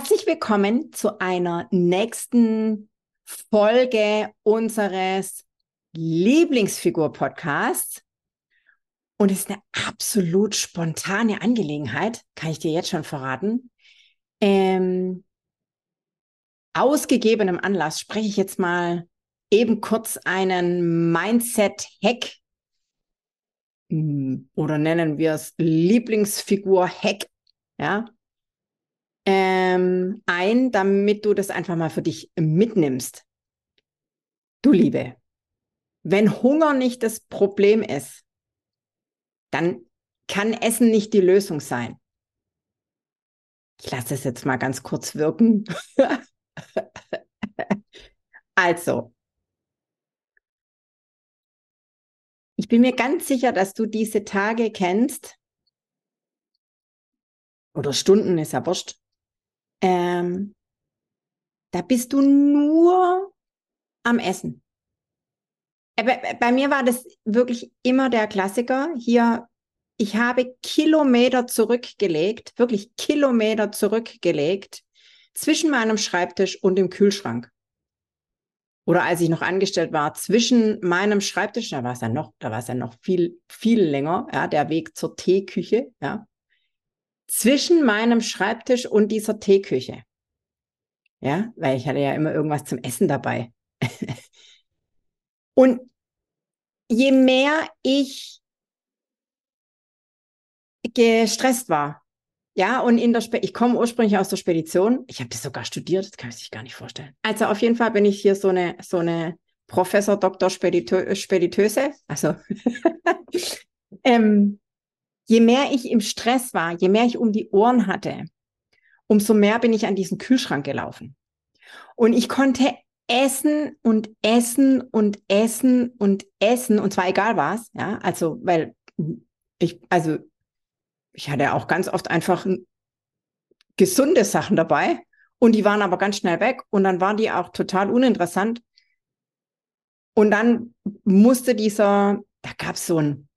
Herzlich willkommen zu einer nächsten Folge unseres Lieblingsfigur-Podcasts. Und es ist eine absolut spontane Angelegenheit, kann ich dir jetzt schon verraten. Ähm, aus gegebenem Anlass spreche ich jetzt mal eben kurz einen Mindset-Hack hm, oder nennen wir es Lieblingsfigur-Hack, ja, ähm, ein, damit du das einfach mal für dich mitnimmst. Du Liebe, wenn Hunger nicht das Problem ist, dann kann Essen nicht die Lösung sein. Ich lasse es jetzt mal ganz kurz wirken. also, ich bin mir ganz sicher, dass du diese Tage kennst, oder Stunden, ist ja wurscht, ähm, da bist du nur am Essen. Äh, bei, bei mir war das wirklich immer der Klassiker. Hier, ich habe Kilometer zurückgelegt, wirklich Kilometer zurückgelegt zwischen meinem Schreibtisch und dem Kühlschrank. Oder als ich noch angestellt war, zwischen meinem Schreibtisch, da war es ja noch, da war es ja noch viel, viel länger, ja, der Weg zur Teeküche, ja zwischen meinem Schreibtisch und dieser Teeküche. Ja, weil ich hatte ja immer irgendwas zum Essen dabei. und je mehr ich gestresst war, ja, und in der Spe ich komme ursprünglich aus der Spedition. Ich habe das sogar studiert, das kann ich sich gar nicht vorstellen. Also auf jeden Fall bin ich hier so eine so eine Professor Doktor Speditö Speditöse, also ähm, je mehr ich im Stress war, je mehr ich um die Ohren hatte, umso mehr bin ich an diesen Kühlschrank gelaufen. Und ich konnte essen und essen und essen und essen und zwar egal was, ja, also weil ich also ich hatte auch ganz oft einfach gesunde Sachen dabei und die waren aber ganz schnell weg und dann waren die auch total uninteressant. Und dann musste dieser, da gab es so ein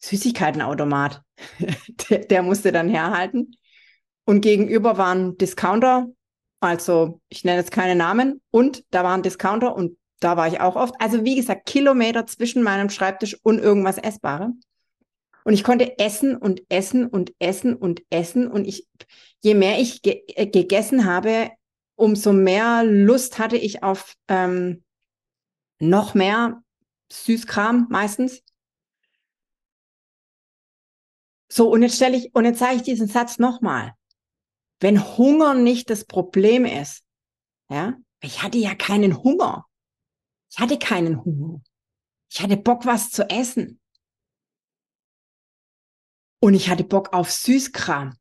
Süßigkeitenautomat. der, der musste dann herhalten. Und gegenüber waren Discounter, also ich nenne jetzt keine Namen, und da waren Discounter und da war ich auch oft. Also wie gesagt, Kilometer zwischen meinem Schreibtisch und irgendwas Essbarem. Und ich konnte essen und essen und essen und essen. Und ich, je mehr ich ge äh, gegessen habe, umso mehr Lust hatte ich auf ähm, noch mehr Süßkram meistens. So, und jetzt stelle ich, und jetzt sage ich diesen Satz nochmal. Wenn Hunger nicht das Problem ist, ja, ich hatte ja keinen Hunger. Ich hatte keinen Hunger. Ich hatte Bock, was zu essen. Und ich hatte Bock auf Süßkram.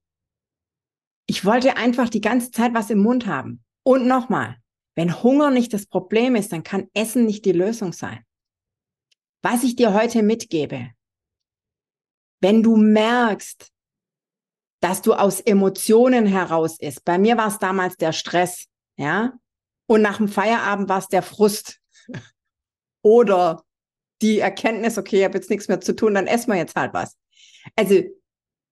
Ich wollte einfach die ganze Zeit was im Mund haben. Und nochmal, wenn Hunger nicht das Problem ist, dann kann Essen nicht die Lösung sein. Was ich dir heute mitgebe, wenn du merkst, dass du aus Emotionen heraus ist. Bei mir war es damals der Stress, ja. Und nach dem Feierabend war es der Frust. Oder die Erkenntnis, okay, ich habe jetzt nichts mehr zu tun, dann essen wir jetzt halt was. Also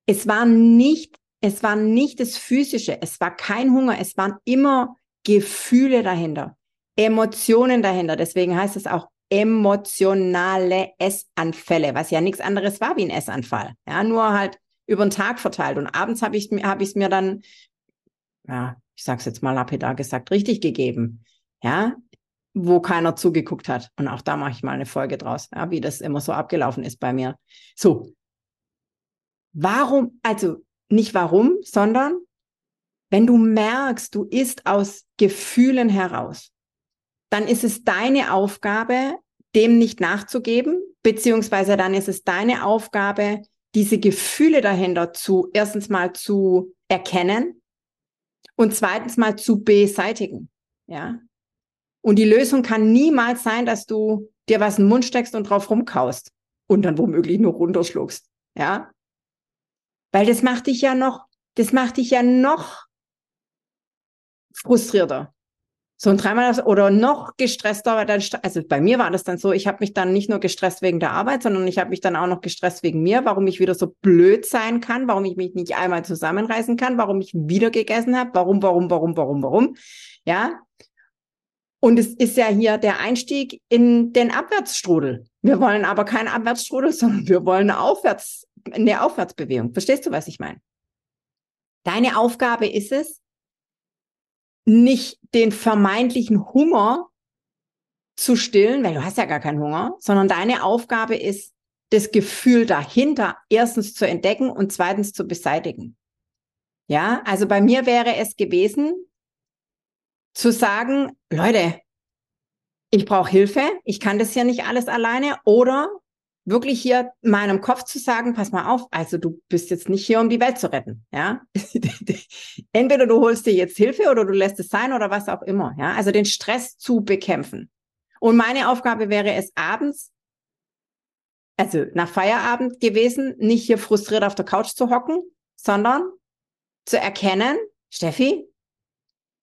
es war nicht, es war nicht das Physische, es war kein Hunger, es waren immer Gefühle dahinter, Emotionen dahinter. Deswegen heißt es auch emotionale Essanfälle, was ja nichts anderes war wie ein Essanfall. Ja, nur halt über den Tag verteilt. Und abends habe ich habe ich es mir dann, ja, ich sag's jetzt mal lapidar gesagt, richtig gegeben. Ja, wo keiner zugeguckt hat. Und auch da mache ich mal eine Folge draus, ja, wie das immer so abgelaufen ist bei mir. So. Warum, also nicht warum, sondern wenn du merkst, du isst aus Gefühlen heraus, dann ist es deine Aufgabe, dem nicht nachzugeben, beziehungsweise dann ist es deine Aufgabe, diese Gefühle dahinter zu, erstens mal zu erkennen und zweitens mal zu beseitigen. ja. Und die Lösung kann niemals sein, dass du dir was in den Mund steckst und drauf rumkaust und dann womöglich nur runterschluckst, ja. Weil das macht dich ja noch, das macht dich ja noch frustrierter. So ein dreimal oder noch gestresster, weil dann, also bei mir war das dann so, ich habe mich dann nicht nur gestresst wegen der Arbeit, sondern ich habe mich dann auch noch gestresst wegen mir, warum ich wieder so blöd sein kann, warum ich mich nicht einmal zusammenreißen kann, warum ich wieder gegessen habe, warum, warum, warum, warum, warum. Ja. Und es ist ja hier der Einstieg in den Abwärtsstrudel. Wir wollen aber keinen Abwärtsstrudel, sondern wir wollen eine Aufwärts, eine Aufwärtsbewegung. Verstehst du, was ich meine? Deine Aufgabe ist es, nicht den vermeintlichen Hunger zu stillen, weil du hast ja gar keinen Hunger, sondern deine Aufgabe ist, das Gefühl dahinter erstens zu entdecken und zweitens zu beseitigen. Ja, also bei mir wäre es gewesen, zu sagen, Leute, ich brauche Hilfe, ich kann das hier nicht alles alleine oder wirklich hier meinem Kopf zu sagen, pass mal auf, also du bist jetzt nicht hier, um die Welt zu retten, ja. Entweder du holst dir jetzt Hilfe oder du lässt es sein oder was auch immer, ja. Also den Stress zu bekämpfen. Und meine Aufgabe wäre es abends, also nach Feierabend gewesen, nicht hier frustriert auf der Couch zu hocken, sondern zu erkennen, Steffi,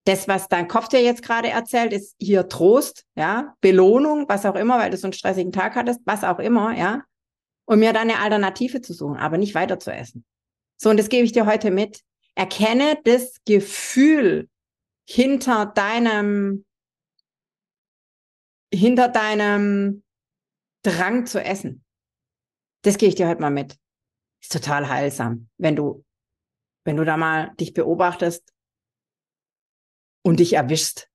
das, was dein Kopf dir jetzt gerade erzählt, ist hier Trost, ja, Belohnung, was auch immer, weil du so einen stressigen Tag hattest, was auch immer, ja. Und mir dann eine Alternative zu suchen, aber nicht weiter zu essen. So, und das gebe ich dir heute mit. Erkenne das Gefühl hinter deinem, hinter deinem Drang zu essen. Das gebe ich dir heute mal mit. Ist total heilsam, wenn du, wenn du da mal dich beobachtest und dich erwischst.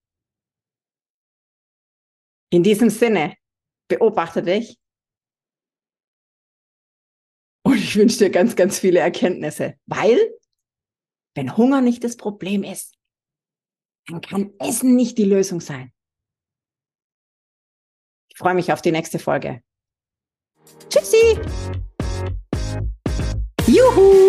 In diesem Sinne, beobachte dich. Und ich wünsche dir ganz, ganz viele Erkenntnisse, weil wenn Hunger nicht das Problem ist, dann kann Essen nicht die Lösung sein. Ich freue mich auf die nächste Folge. Tschüssi! Juhu,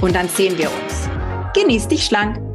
und dann sehen wir uns. Genieß dich schlank.